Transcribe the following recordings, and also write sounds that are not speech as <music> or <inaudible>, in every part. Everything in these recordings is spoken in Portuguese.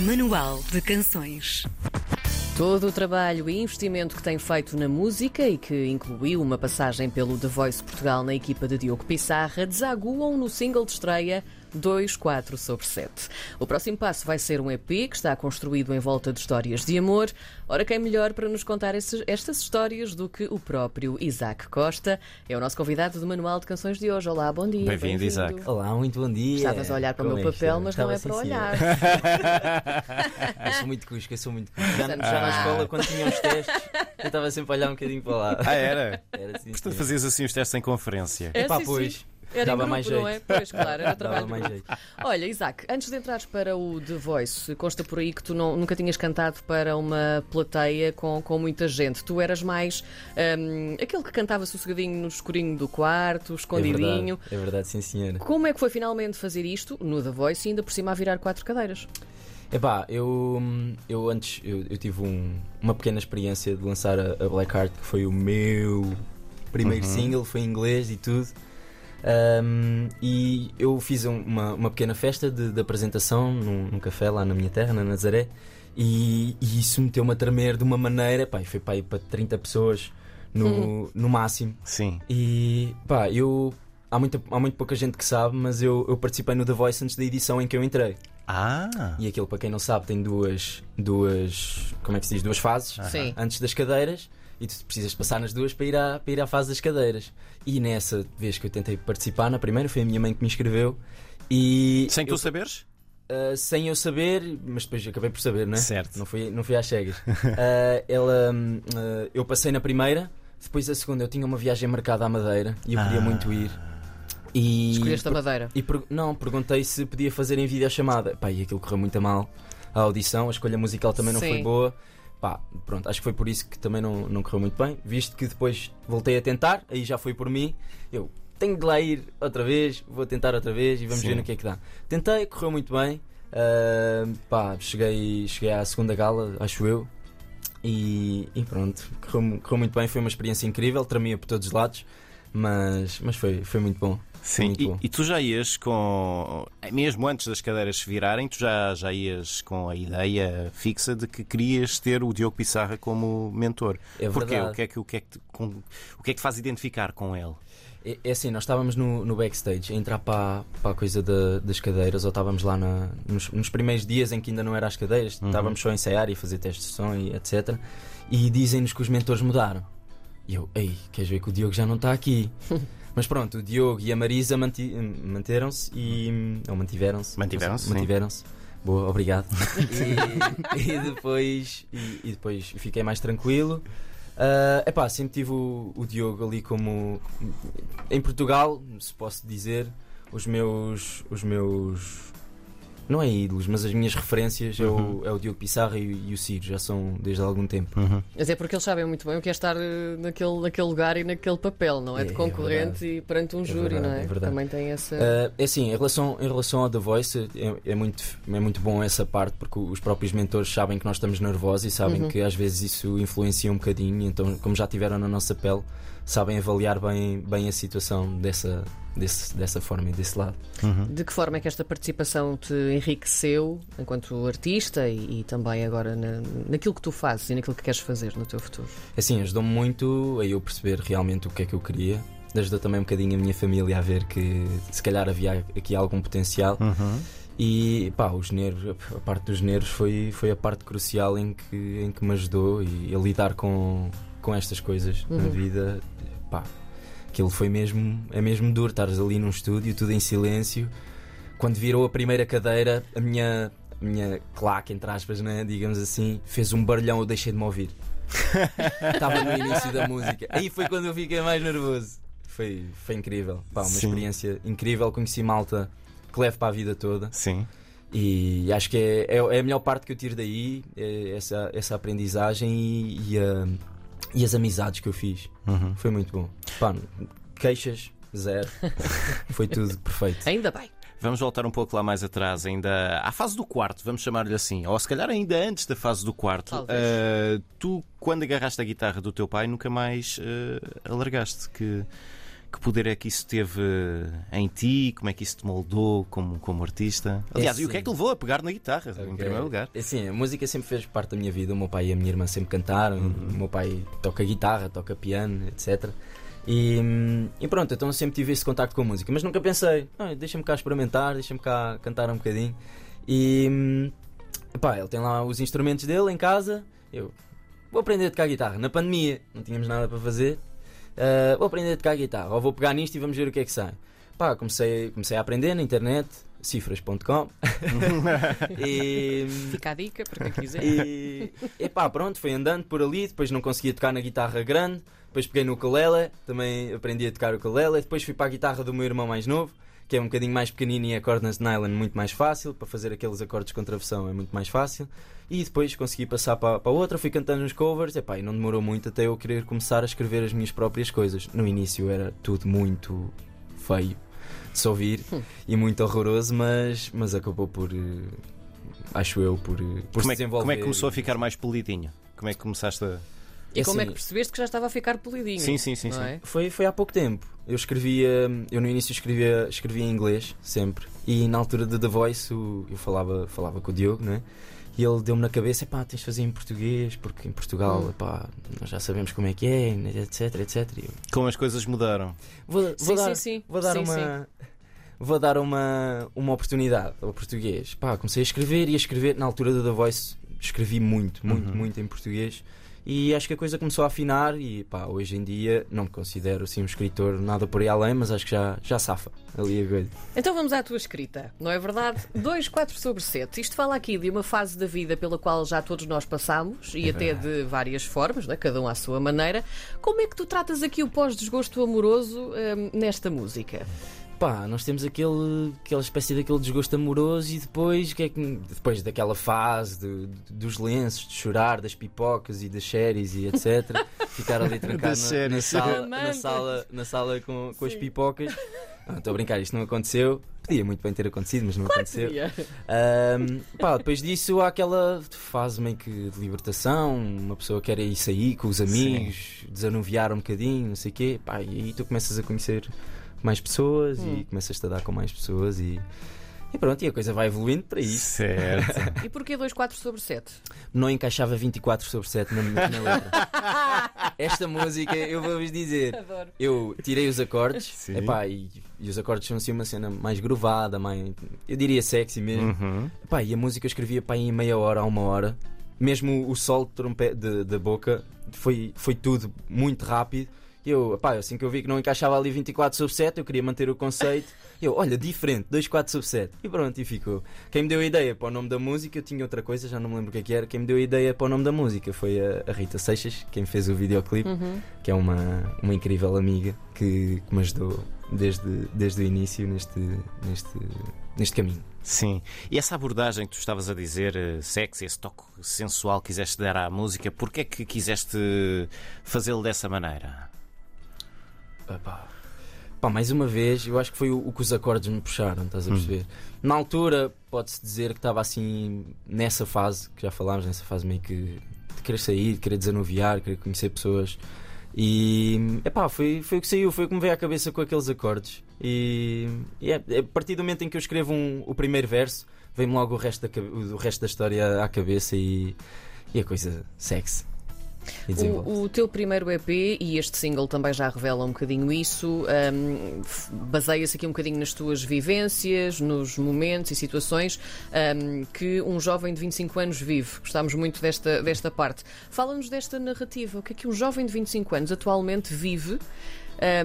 Manual de Canções. Todo o trabalho e investimento que tem feito na música e que incluiu uma passagem pelo The Voice Portugal na equipa de Diogo Pissarra desaguam no single de estreia 24 sobre 7. O próximo passo vai ser um EP que está construído em volta de histórias de amor. Ora, quem melhor para nos contar esses, estas histórias do que o próprio Isaac Costa? É o nosso convidado do Manual de Canções de hoje. Olá, bom dia. Bem-vindo, Isaac. Olá, muito bom dia. Estavas a olhar para o Como meu é papel, mas não Estava é para sim, olhar. <laughs> Eu sou muito cusco, eu sou muito cusco. Já, já na Ah. escola, quando tinha os testes, eu estava sempre a olhar um bocadinho para lá. Ah, era? Era assim. Portanto, sim. fazias assim os testes em conferência. É, Epá, sim, pois. sim. Era Dava em grupo, mais não é? jeito. Pois, claro, era <laughs> trabalho Dava mais jeito. Olha, Isaac, antes de entrares para o The Voice, consta por aí que tu não- nunca tinhas cantado para uma plateia com, com muita gente. Tu eras mais hum, aquele que cantava sossegadinho no escurinho do quarto, É escondidinho. verdade, é verdade, sim senhora. Como é que foi finalmente fazer isto no The Voice e ainda por cima a virar quatro cadeiras? Epá, eu, eu antes eu, eu tive um- uma pequena experiência de lançar a, a Blackheart, que foi o meu primeiro single, foi em inglês e tudo. Ahm, e eu fiz um- uma, uma pequena festa de, de apresentação num, num café lá na minha terra, na Nazaré, e, e isso meteu-me a tremer de uma maneira, pá, e foi para, aí para 30 pessoas no, no máximo. Sim. E pá, eu. Há, muita, há muito pouca gente que sabe, mas eu, eu participei no The Voice antes da edição em que eu entrei. Ah! E aquilo, para quem não sabe, tem duas. duas como é que se diz? Duas fases Sim. antes das cadeiras e tu precisas passar nas duas para ir, à, para ir à fase das cadeiras. E nessa vez que eu tentei participar, na primeira, foi a minha mãe que me inscreveu. E Sem tu eu, saberes? ah, sem eu saber, mas depois acabei por saber, não é? Certo. Não fui, não fui às cegas. <laughs> Ah, ela, ah, eu passei na primeira, depois a segunda eu tinha uma viagem marcada à Madeira e eu queria Ah. muito ir. E Escolheste a madeira. e per- não, perguntei se podia fazer em videochamada. Pá, e aquilo correu muito a mal. A audição, a escolha musical também não Sim. foi boa. Pá, pronto, acho que foi por isso que também não, não correu muito bem. Visto que depois voltei a tentar, aí já foi por mim. Eu tenho de lá ir outra vez, vou tentar outra vez e vamos Sim. ver no que é que dá. Tentei, correu muito bem. Ah, pá, cheguei, cheguei à segunda gala, acho eu. E, e pronto, correu, correu muito bem. Foi uma experiência incrível, tremia por todos os lados, mas, mas foi, foi muito bom. Sim. E, e tu já ias com. Mesmo antes das cadeiras se virarem, tu já, já ias com a ideia fixa de que querias ter o Diogo Pissarra como mentor. É Porquê? O que, é que, o, que é que, te- com- o que é que te faz identificar com ele? É, é assim, nós estávamos no, no backstage a entrar para, a- para a coisa da- das cadeiras, ou estávamos lá na- nos, nos primeiros dias em que ainda não era as cadeiras, estávamos só a ensaiar e fazer testes de som e etc. E dizem-nos que os mentores mudaram. E eu, ei, queres ver que o Diogo já não está aqui? <laughs> Mas pronto, o Diogo e a Marisa manti- manteram-se e. ou mantiveram-se. Mantiveram-se. Mantiveram-se. Boa, obrigado. <laughs> e, e depois, e, e depois fiquei mais tranquilo. Ah, epá, sempre tive o, o Diogo ali como. Em Portugal, se posso dizer, os meus. Os meus. Não é ídolos, mas as minhas referências é, o, é o Diogo Pissarra e, o- e o Ciro, já são desde há algum tempo. Mas é porque eles sabem muito bem o que é estar eh, naquele, naquele lugar e naquele papel, não é? É, De é concorrente e perante um É júri, verdade, não é? é verdade. Também tem essa. Ah, é assim, em relação, em relação ao The Voice, é, é muito, é muito bom essa parte porque os próprios mentores sabem que nós estamos nervosos e sabem Uhum. que às vezes isso influencia um bocadinho. Então, como já tiveram na nossa pele, sabem avaliar bem, bem a situação dessa, desse, dessa forma e desse lado. De que forma é que esta participação te enriqueceu enquanto artista e, e também agora na, naquilo que tu fazes e naquilo que queres fazer no teu futuro? Assim, ajudou-me muito a eu perceber realmente o que é que eu queria. Ajudou também um bocadinho a minha família a ver que se calhar havia aqui algum potencial. E pá, os nervos, a parte dos nervos foi, foi a parte crucial em que, em que me ajudou e a lidar com, com estas coisas na Uhum. vida. Pá, aquilo foi mesmo, é mesmo duro, estares ali num estúdio, tudo em silêncio. Quando virou a primeira cadeira, a minha, a minha claque, entre aspas, né, digamos assim, fez um barulhão, eu deixei de me ouvir. <laughs> Estava no início da música. Aí foi quando eu fiquei mais nervoso. Foi, foi incrível. Pá, uma Sim. experiência incrível. Conheci malta que levo para a vida toda. Sim. E acho que é, é, é a melhor parte que eu tiro daí, é essa, essa aprendizagem e, e, a- e as amizades que eu fiz. Uhum. Foi muito bom. Pá, queixas, zero. <laughs> Foi tudo perfeito. Ainda bem. Vamos voltar um pouco lá mais atrás, ainda à fase do quarto, vamos chamar-lhe assim, ou se calhar ainda antes da fase do quarto. Ah, tu, quando agarraste a guitarra do teu pai, nunca mais ah, alargaste. Que, Que poder é que isso teve em ti? Como é que isso te moldou como, como artista? Aliás, É e o que é que te levou a pegar na guitarra, em Ok. primeiro lugar? Assim, a música sempre fez parte da minha vida. O meu pai e a minha irmã sempre cantaram. O meu pai toca guitarra, toca piano, etc. E, e pronto, então eu sempre tive esse contacto com a música. Mas nunca pensei, "Ah, deixa-me cá experimentar, deixa-me cá cantar um bocadinho. E pá, ele tem lá os instrumentos dele em casa. Eu vou aprender a tocar guitarra. Na pandemia, não tínhamos nada para fazer. Ah, vou aprender a tocar guitarra. Ou vou pegar nisto e vamos ver o que é que sai. Pá, comecei, comecei a aprender na internet, cifras.com. <laughs> e. Fica a dica para quem quiser. E, e pá, pronto, foi andando por ali, depois não conseguia tocar na guitarra grande, depois peguei no ukulele, também aprendi a tocar o ukulele, depois fui para a guitarra do meu irmão mais novo, que é um bocadinho mais pequenino e acordes de nylon muito mais fácil, para fazer aqueles acordes com travessão é muito mais fácil. E depois consegui passar para, para outra, fui cantando uns covers, epá, e não demorou muito até eu querer começar a escrever as minhas próprias coisas. No início era tudo muito feio de se ouvir e muito horroroso, mas, mas acabou por, eh, acho eu, por, eh, por Como é, se que- como é desenvolver. que começou a ficar mais polidinho? Como é que começaste a. E como é Assim, que percebeste que já estava a ficar polidinho? Sim, sim, sim, sim. é? Foi, foi há pouco tempo. Eu escrevia, eu no início escrevia, escrevia em inglês, sempre. E na altura de The Voice o- eu falava, falava com o Diogo, né? E ele deu-me na cabeça: pá, tens de fazer em português, porque em Portugal, Hum. epá, nós já sabemos como é que é, etc, etc. Eu, Como as coisas mudaram? vou, vou Sim, dar, sim, sim. Vou dar Sim, uma. Vou dar uma, uma oportunidade ao português. Pá, comecei a escrever e a escrever. Na altura do The Voice escrevi muito, muito, Uhum. muito em português. E acho que a coisa começou a afinar. E pá, hoje em dia não me considero assim um escritor nada por aí além, mas acho que já, já safa ali a coisa. Então vamos à tua escrita, não é verdade? <laughs> 2, 4 sobre 7. Isto fala aqui de uma fase da vida pela qual já todos nós passamos e É até de várias formas, não é? cada um à sua maneira. Como é que tu tratas aqui o pós-desgosto amoroso hum, nesta música? Pá, nós temos aquele, aquela espécie daquele desgosto amoroso e depois, que é que, depois daquela fase dos lenços, de chorar, das pipocas e das séries e etc. <laughs> Ficar ali trancado na, na sala, na sala, na sala com, com as Sim. pipocas. Ah, Estou a brincar, isto não aconteceu. Podia muito bem ter acontecido, mas não aconteceu. Seria. Ahm, pá, depois disso há aquela fase meio que de libertação, uma pessoa quer ir sair com os amigos, desanuviar um bocadinho, não sei o quê, pá, e aí tu começas a conhecer mais pessoas Hum. e começas a dar com mais pessoas e, e pronto, e a coisa vai evoluindo para isso. Certo. E porquê 2, 4 sobre 7? Não encaixava 24 sobre 7 na, minha- na letra. <laughs> Esta música, eu vou-vos dizer, Adoro. eu tirei os acordes Sim. epá, e, e os acordes são assim uma cena mais grovada, mais, eu diria sexy mesmo. Uhum. Pá, e a música eu escrevia pá, em meia hora a uma hora. Mesmo o sol de trompe- de- da boca foi, foi tudo muito rápido. E Eu, pá, assim que eu vi que não encaixava ali 24 sobre 7, eu queria manter o conceito. E Eu, olha, diferente, 24 sobre 7. E pronto, e ficou. Quem me deu a ideia para o nome da música, eu tinha outra coisa, já não me lembro o que é que era. Quem me deu a ideia para o nome da música foi a, a Rita Seixas, quem fez o videoclipe, Uhum. que é uma, uma incrível amiga que, que me ajudou desde, desde o início neste, neste, neste caminho. Sim. E essa abordagem que tu estavas a dizer, eh, sexy, esse toque sensual que quiseste dar à música, porquê é que quiseste fazê-lo dessa maneira? Epá. Pá, mais uma vez, eu acho que foi o, o que os acordes me puxaram, estás a Hum. perceber? Na altura, pode-se dizer que estava assim, nessa fase, que já falámos, nessa fase meio que de querer sair, de querer desanuviar, querer conhecer pessoas. E epá, foi, foi o que saiu, foi o que me veio à cabeça com aqueles acordes. E, e é, é a partir do momento em que eu escrevo um- o primeiro verso, vem-me logo o resto da, o resto da história à cabeça e, e a coisa sexy. O, o teu primeiro EP e este single também já revela um bocadinho isso. f- Baseia-se aqui um bocadinho nas tuas vivências, nos momentos e situações hum, que um jovem de 25 anos vive. Gostámos muito desta, desta parte. Fala-nos desta narrativa. O que é que um jovem de 25 anos atualmente vive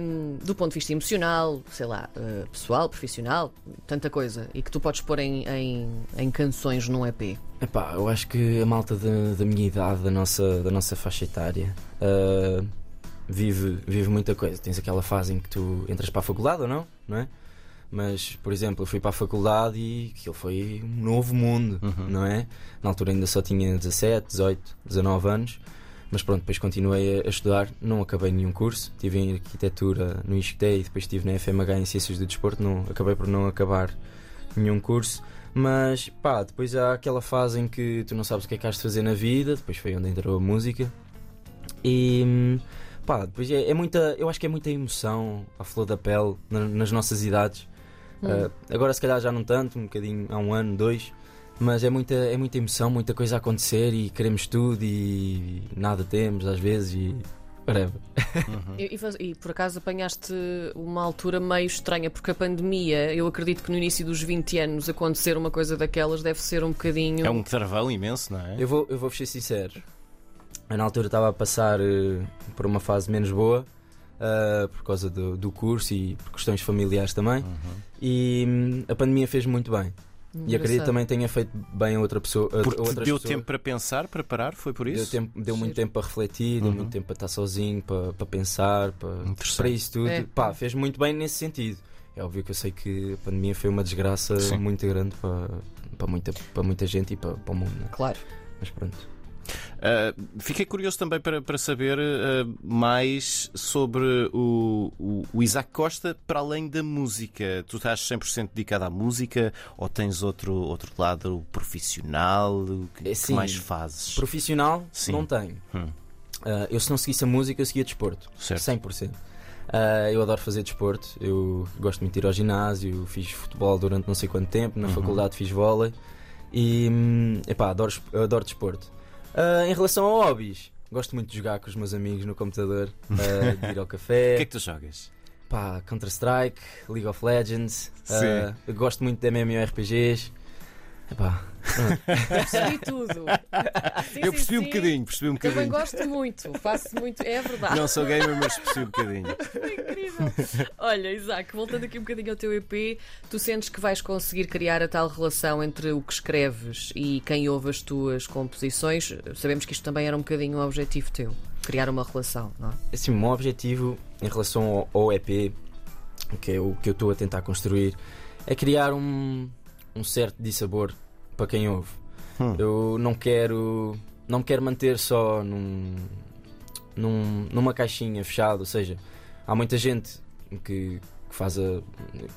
hum, do ponto de vista emocional, sei lá, eh, pessoal, profissional, tanta coisa, e que tu podes pôr em, em, em canções num EP? Epá, eu acho que a malta da, da minha idade, da nossa, da nossa faixa etária, ah, vive, vive muita coisa. Tens aquela fase em que tu entras para a faculdade ou não, não é? Mas, por exemplo, eu fui para a faculdade e aquilo foi um novo mundo, Uhum. não é? Na altura ainda só tinha 17, 18, 19 anos. Mas pronto, depois continuei a, estudar, não acabei nenhum curso. Estive em arquitetura no ISCTE e depois estive na FMH em Ciências do Desporto. Não, acabei por não acabar nenhum curso. Mas pá, depois há aquela fase em que tu não sabes o que é que has de fazer na vida. Depois foi onde entrou a música. E Pá, depois é, é muita. Eu acho que é muita emoção à flor da pele na- nas nossas idades. Hum. Uh, agora, se calhar, já não tanto, um bocadinho há um ano, dois. Mas é muita, é muita emoção, muita coisa a acontecer e queremos tudo e nada temos às vezes e. whatever. E, e e por acaso apanhaste uma altura meio estranha, porque a pandemia, eu acredito que no início dos 20 anos acontecer uma coisa daquelas deve ser um bocadinho. É um travão imenso, não é? Eu vou, eu vou ser sincero. Eu, na altura estava a passar eh, por uma fase menos boa uh, por causa do, do curso e por questões familiares também. Uhum. E hum, a pandemia fez muito bem. E acredito também tenha feito bem a outra pessoa. a- Porque deu pessoas. tempo para pensar, para parar, foi por Deu, isso? tempo, deu muito tempo para refletir, deu Uhum. muito tempo para estar sozinho, para, para pensar, para, para isso tudo. É. Pá, fez muito bem nesse sentido. É óbvio que eu sei que a pandemia foi uma desgraça Sim. muito grande para, para, muita, para muita gente e para, para o mundo. né? Claro. Mas pronto. Uh, fiquei curioso também para, para saber uh, mais sobre o, o, o Isaac Costa para além da música. Tu estás 100% dedicado à música ou tens outro, outro lado profissional? O que, É, que sim. mais fazes? Profissional, Sim. não tenho. Hum. Ah, eu, se não seguisse a música, eu seguia desporto. Certo. 100%. Ah, eu adoro fazer desporto. Eu gosto muito de ir ao ginásio. Fiz futebol durante não sei quanto tempo. Na Uhum. faculdade fiz vôlei. E, hum, epá, adoro, adoro desporto. Ah, em relação a hobbies, gosto muito de jogar com os meus amigos no computador, ah, de ir ao <laughs> O café. que é que tu jogas? Pá, Counter-Strike, League of Legends. Eu gosto muito de MMORPGs. Epá, Percebi tudo. Sim, Eu sim, percebi um sim. bocadinho, percebi um Também bocadinho. gosto muito, faço muito, é verdade. Não sou gamer, mas percebi um bocadinho. Foi <laughs> incrível. Olha, Isaac, voltando aqui um bocadinho ao teu EP, tu sentes que vais conseguir criar a tal relação entre o que escreves e quem ouve as tuas composições? Sabemos que isto também era um bocadinho um objetivo teu, criar uma relação, não é? Assim, o meu objetivo em relação ao, ao EP, que é o que eu estou a tentar construir, é criar um, um certo dissabor para quem ouve. Hum. Eu não quero, não quero manter só num, num- numa caixinha fechada, ou seja, há muita gente que, que faz a,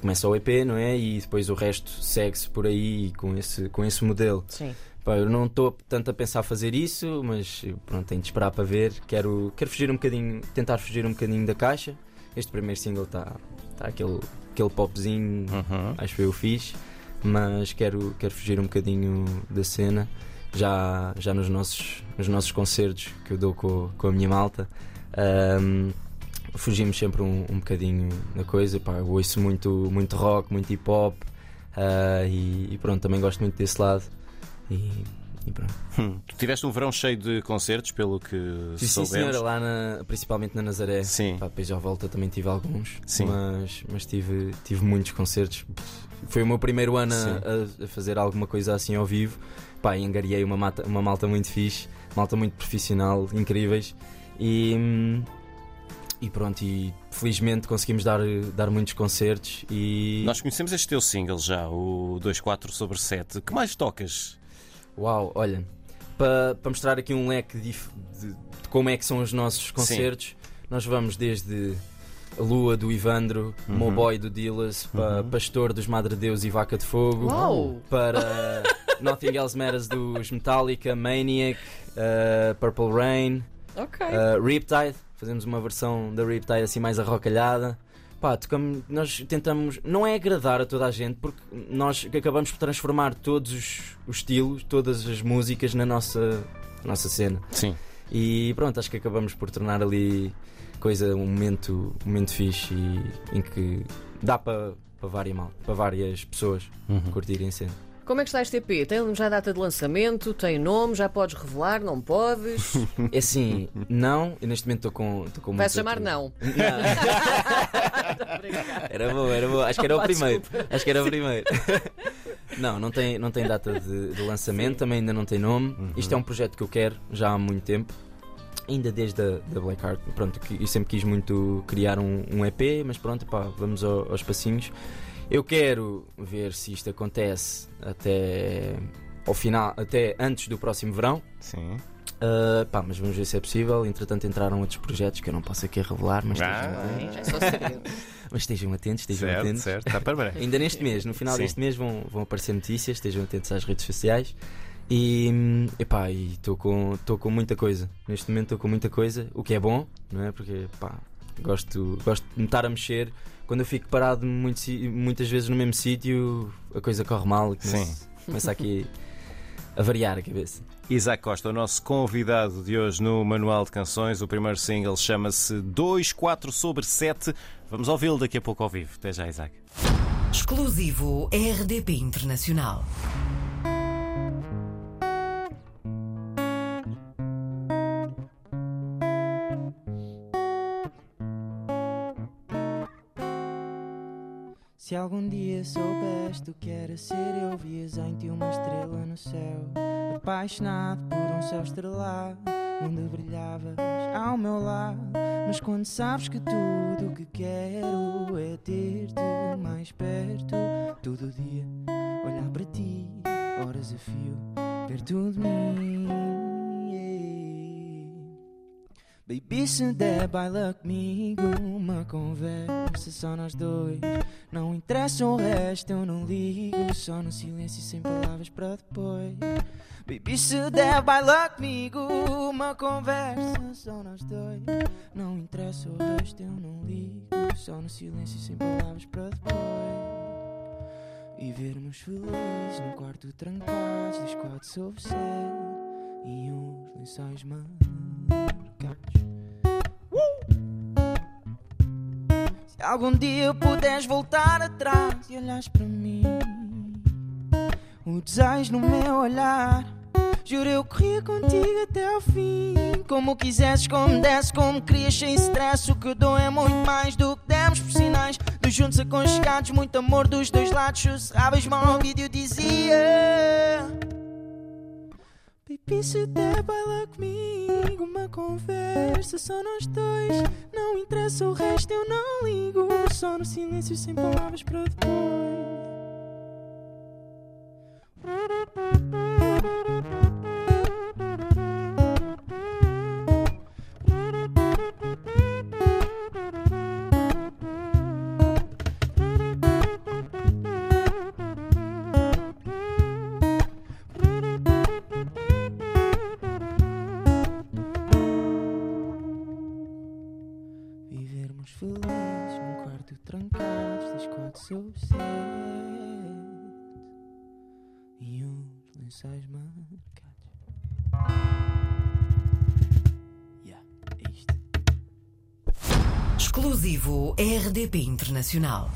começa o EP, não é? E depois o resto segue-se por aí com esse, com esse modelo. Sim. Pá, eu não estou tanto a pensar fazer isso, mas pronto, tenho de esperar para ver. Quero, quero fugir um bocadinho, tentar fugir um bocadinho da caixa. Este primeiro single está tá aquele, aquele popzinho, Uhum. acho que eu fiz, mas quero, quero fugir um bocadinho da cena. Já, já nos, nossos, nos nossos concertos que eu dou com, com a minha malta, ahm, fugimos sempre um, um bocadinho da coisa. Pá, eu ouço muito, muito rock, muito hip hop ah, e, e pronto, também gosto muito desse lado. E, e pronto. Hum. Tu tiveste um verão cheio de concertos, pelo que Sim, sim, soubemos. senhora, lá na- principalmente na Nazaré. Sim. Pá, depois à volta também tive alguns, Sim. mas, mas tive, tive muitos concertos. Foi o meu primeiro ano Sim. a, a fazer alguma coisa assim ao vivo. Pá, e angariei uma, mata- uma malta muito fixe, malta muito profissional, incríveis. E, e pronto, e felizmente conseguimos dar, dar muitos concertos. E Nós conhecemos este teu single já, o 24 sobre 7. Que mais tocas? Uau, olha, para pa mostrar aqui um leque dif- de, de como é que são os nossos concertos, nós vamos desde a Lua do Ivandro, Uhum. Mowboy do Dillas, para Uhum. Pastor dos Madre Deus e Vaca de Fogo, Uau! para <laughs> Nothing Else Matters dos Metallica, Maniac, uh, Purple Rain, Ok. uh, Riptide, fazemos uma versão da Riptide assim mais arrocalhada. Pá, tocamos, nós tentamos, não é agradar a toda a gente, porque nós acabamos por transformar todos os, os estilos, todas as músicas na nossa, nossa cena. Sim. E pronto, acho que acabamos por tornar ali coisa, um momento, um momento fixe e, em que dá para para várias, para várias pessoas Uhum. curtirem a cena. Como é que está este EP? Tem já data de lançamento? Tem nome? Já podes revelar? Não podes? <laughs> É assim, não, eu neste momento estou com, estou com Vai-se muita- chamar Não. <laughs> Era bom, era bom. Acho que era o primeiro. Acho que era o primeiro. <laughs> Não, não tem, não tem data de, de lançamento, também ainda não tem nome. Isto é um projeto que eu quero já há muito tempo. Ainda desde a da Black Heart. Pronto, eu sempre quis muito criar um, um EP, mas pronto, pá, vamos ao- aos passinhos. Eu quero ver se isto acontece até ao final, até antes do próximo verão. Sim. Uh, pá, mas vamos ver se é possível. Entretanto, entraram outros projetos que eu não posso aqui revelar, mas, Ah. estejam, já é <laughs> mas estejam atentos, estejam Certo, atentos. certo. Está para breve. Ainda neste mês, no final Sim. deste mês, vão, vão aparecer notícias, estejam atentos às redes sociais. E epá, estou com, tô com muita coisa. Neste momento estou com muita coisa, o que é bom, não é? Porque pá, gosto, gosto de me estar a mexer. Quando eu fico parado muito, muitas vezes no mesmo sítio, a coisa corre mal e começa, começa aqui a variar a cabeça. Isaac Costa, o nosso convidado de hoje no Manual de Canções. O primeiro single chama-se 24 sobre 7. Vamos ouvi-lo daqui a pouco ao vivo. Até já, Isaac. Exclusivo RDP Internacional. Se algum dia soubeste o que era ser, eu vias em ti uma estrela no céu. Apaixonado por um céu estrelado, onde brilhavas ao meu lado. Mas quando sabes que tudo o que quero é ter-te mais perto, todo dia olhar para ti, horas a fio, ver tudo de mim. Baby, se der baila comigo Uma conversa só nós dois. Não interessa o resto, eu não ligo Só no silêncio sem palavras para depois. Baby, se der baila comigo Uma conversa só nós dois. Não interessa o resto, eu não ligo Só no silêncio sem palavras para depois. E vermos felizes num quarto trancados Dos quatro sobre céu E uns lençóis marcados Se algum dia puderes voltar atrás e olhares para mim, o desejo no meu olhar. Juro eu corria contigo até ao fim. Como quisesses, como desse, como querias, sem stress. O que eu dou é muito mais do que demos por sinais. Dos juntos aconchegados, muito amor dos dois lados. Sussurravas mal ao vídeo, dizia. Baby, se der, baila comigo. Uma conversa, só nós dois. Não interessa o resto, eu não ligo. Só no silêncio, sem palavras para depois. Lençóis marcados. Yeah, é isto. Exclusivo RDP Internacional.